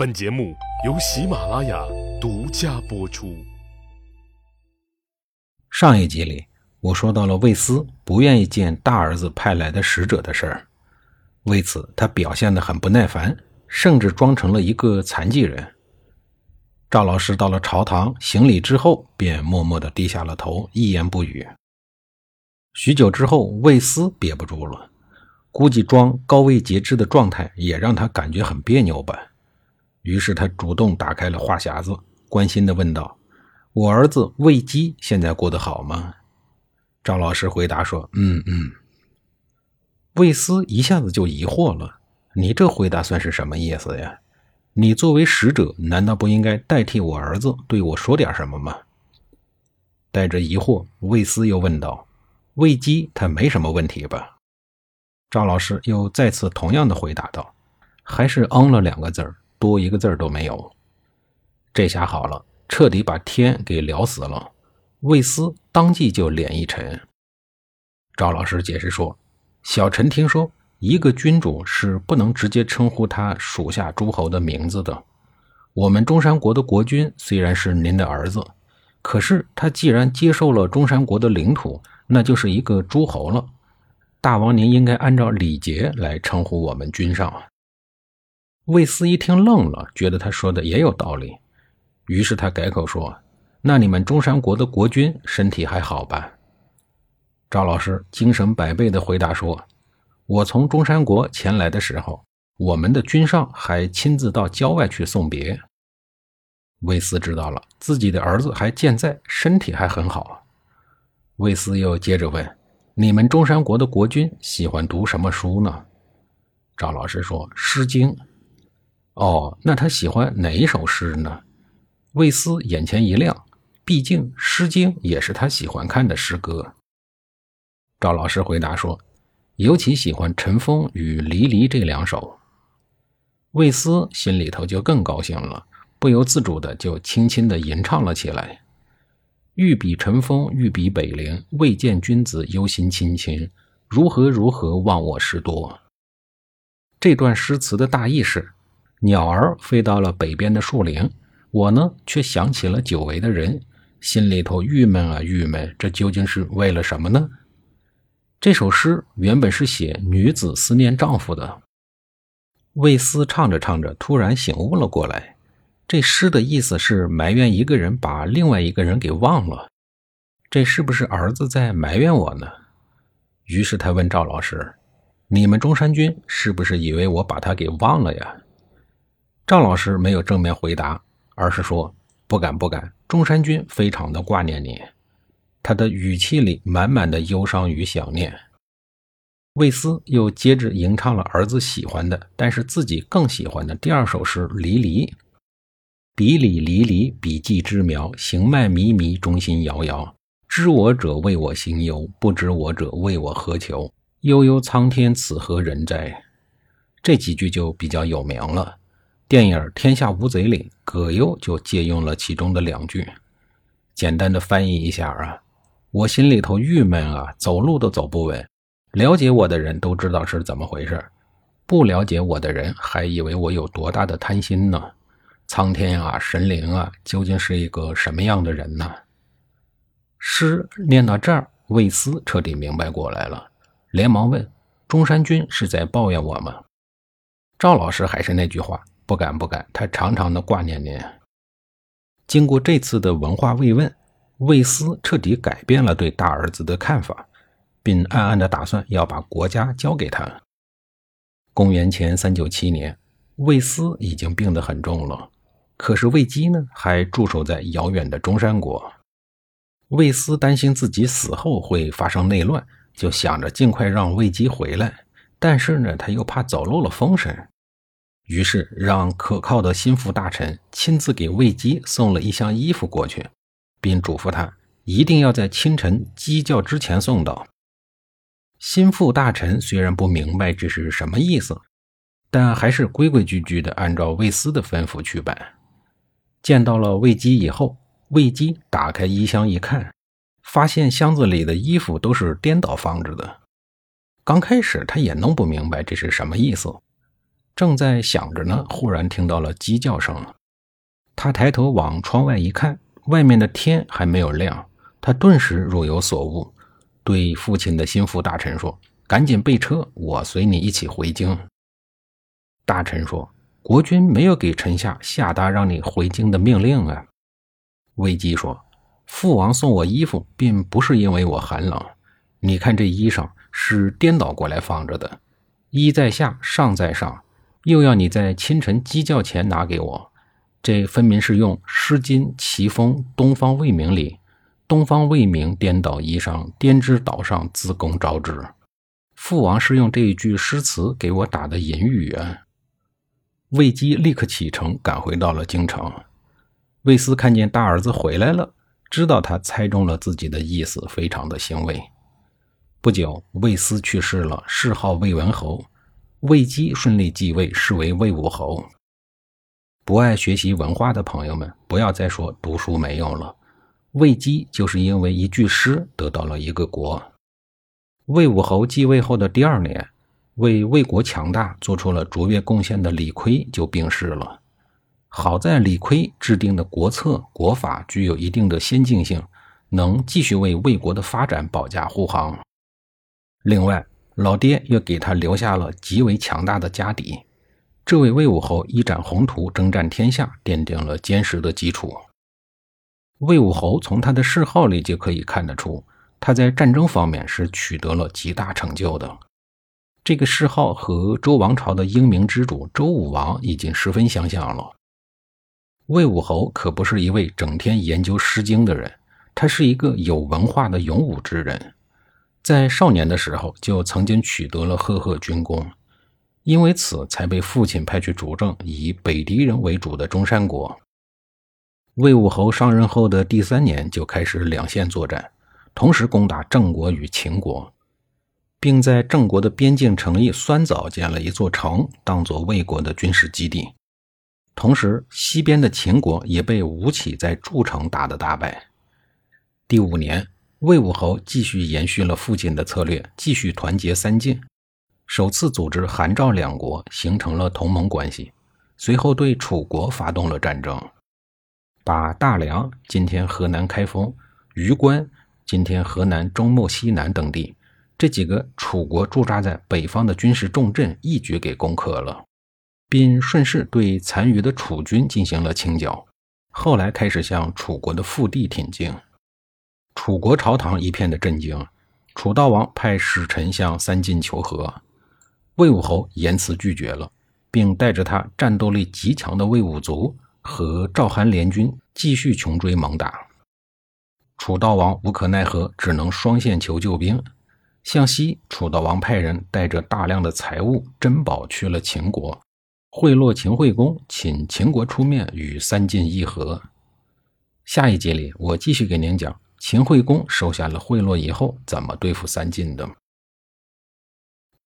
本节目由喜马拉雅独家播出。上一集里，我说到了魏斯不愿意见大儿子派来的使者的事儿，为此他表现得很不耐烦，甚至装成了一个残疾人。赵老师到了朝堂行礼之后，便默默地低下了头，一言不语。许久之后，魏斯憋不住了，估计装高位截肢的状态也让他感觉很别扭吧。于是他主动打开了话匣子，关心地问道：“我儿子魏基现在过得好吗？”赵老师回答说：“嗯嗯。”魏斯一下子就疑惑了：“你这回答算是什么意思呀？你作为使者，难道不应该代替我儿子对我说点什么吗？”带着疑惑，魏斯又问道：“魏基他没什么问题吧？”赵老师又再次同样的回答道：“还是嗯了两个字儿。”多一个字儿都没有，这下好了，彻底把天给聊死了。魏斯当即就脸一沉。赵老师解释说：“小臣听说，一个君主是不能直接称呼他属下诸侯的名字的。我们中山国的国君虽然是您的儿子，可是他既然接受了中山国的领土，那就是一个诸侯了。大王您应该按照礼节来称呼我们君上。”魏斯一听愣了，觉得他说的也有道理，于是他改口说：“那你们中山国的国君身体还好吧？”赵老师精神百倍的回答说：“我从中山国前来的时候，我们的君上还亲自到郊外去送别。”魏斯知道了自己的儿子还健在，身体还很好。魏斯又接着问：“你们中山国的国君喜欢读什么书呢？”赵老师说：“《诗经》。”哦，那他喜欢哪一首诗呢？魏斯眼前一亮，毕竟《诗经》也是他喜欢看的诗歌。赵老师回答说：“尤其喜欢《尘封》与《离离》这两首。”魏斯心里头就更高兴了，不由自主的就轻轻的吟唱了起来：“欲比尘封，欲比北陵，未见君子忧心忡忡，如何如何忘我事多。”这段诗词的大意是。鸟儿飞到了北边的树林，我呢却想起了久违的人，心里头郁闷啊郁闷，这究竟是为了什么呢？这首诗原本是写女子思念丈夫的。魏斯唱着唱着，突然醒悟了过来，这诗的意思是埋怨一个人把另外一个人给忘了，这是不是儿子在埋怨我呢？于是他问赵老师：“你们中山君是不是以为我把他给忘了呀？”赵老师没有正面回答，而是说：“不敢，不敢。中山君非常的挂念你。”他的语气里满满的忧伤与想念。魏斯又接着吟唱了儿子喜欢的，但是自己更喜欢的第二首诗《离离》：“比里离离，比季之苗。行迈靡靡，中心摇摇。知我者为我行忧，不知我者为我何求？悠悠苍天，此何人哉？”这几句就比较有名了。电影《天下无贼》里，葛优就借用了其中的两句，简单的翻译一下啊，我心里头郁闷啊，走路都走不稳。了解我的人都知道是怎么回事，不了解我的人还以为我有多大的贪心呢。苍天啊，神灵啊，究竟是一个什么样的人呢？诗念到这儿，魏斯彻底明白过来了，连忙问：“中山君是在抱怨我吗？”赵老师还是那句话。不敢不敢，他常常的挂念您。经过这次的文化慰问，魏斯彻底改变了对大儿子的看法，并暗暗的打算要把国家交给他。公元前三九七年，魏斯已经病得很重了，可是魏姬呢，还驻守在遥远的中山国。魏斯担心自己死后会发生内乱，就想着尽快让魏姬回来，但是呢，他又怕走漏了风声。于是让可靠的心腹大臣亲自给魏姬送了一箱衣服过去，并嘱咐他一定要在清晨鸡叫之前送到。心腹大臣虽然不明白这是什么意思，但还是规规矩矩地按照魏斯的吩咐去办。见到了魏姬以后，魏姬打开衣箱一看，发现箱子里的衣服都是颠倒放着的。刚开始他也弄不明白这是什么意思。正在想着呢，忽然听到了鸡叫声。他抬头往窗外一看，外面的天还没有亮。他顿时若有所悟，对父亲的心腹大臣说：“赶紧备车，我随你一起回京。”大臣说：“国君没有给臣下下达让你回京的命令啊。”魏姬说：“父王送我衣服，并不是因为我寒冷。你看这衣裳是颠倒过来放着的，衣在下，上在上。”又要你在清晨鸡叫前拿给我，这分明是用《诗经·齐风·东方未明》里“东方未明，颠倒衣裳，颠之岛上，自宫招之”。父王是用这一句诗词给我打的隐语啊！魏姬立刻启程，赶回到了京城。魏斯看见大儿子回来了，知道他猜中了自己的意思，非常的欣慰。不久，魏斯去世了，谥号魏文侯。魏姬顺利继位，是为魏武侯。不爱学习文化的朋友们，不要再说读书没用了。魏姬就是因为一句诗得到了一个国。魏武侯继位后的第二年，为魏国强大做出了卓越贡献的李悝就病逝了。好在李悝制定的国策国法具有一定的先进性，能继续为魏国的发展保驾护航。另外，老爹又给他留下了极为强大的家底，这位魏武侯一展宏图，征战天下，奠定了坚实的基础。魏武侯从他的谥号里就可以看得出，他在战争方面是取得了极大成就的。这个谥号和周王朝的英明之主周武王已经十分相像了。魏武侯可不是一位整天研究《诗经》的人，他是一个有文化的勇武之人。在少年的时候就曾经取得了赫赫军功，因为此才被父亲派去主政以北狄人为主的中山国。魏武侯上任后的第三年就开始两线作战，同时攻打郑国与秦国，并在郑国的边境城邑酸枣建了一座城，当做魏国的军事基地。同时，西边的秦国也被吴起在筑城打得大败。第五年。魏武侯继续延续了父亲的策略，继续团结三晋，首次组织韩赵两国形成了同盟关系。随后对楚国发动了战争，把大梁（今天河南开封）、榆关（今天河南中牟西南）等地这几个楚国驻扎在北方的军事重镇一举给攻克了，并顺势对残余的楚军进行了清剿。后来开始向楚国的腹地挺进。楚国朝堂一片的震惊，楚悼王派使臣向三晋求和，魏武侯严辞拒绝了，并带着他战斗力极强的魏武卒和赵韩联军继续穷追猛打。楚悼王无可奈何，只能双线求救兵。向西，楚悼王派人带着大量的财物珍宝去了秦国，贿赂秦惠公，请秦国出面与三晋议和。下一集里，我继续给您讲。秦惠公收下了贿赂以后，怎么对付三晋的？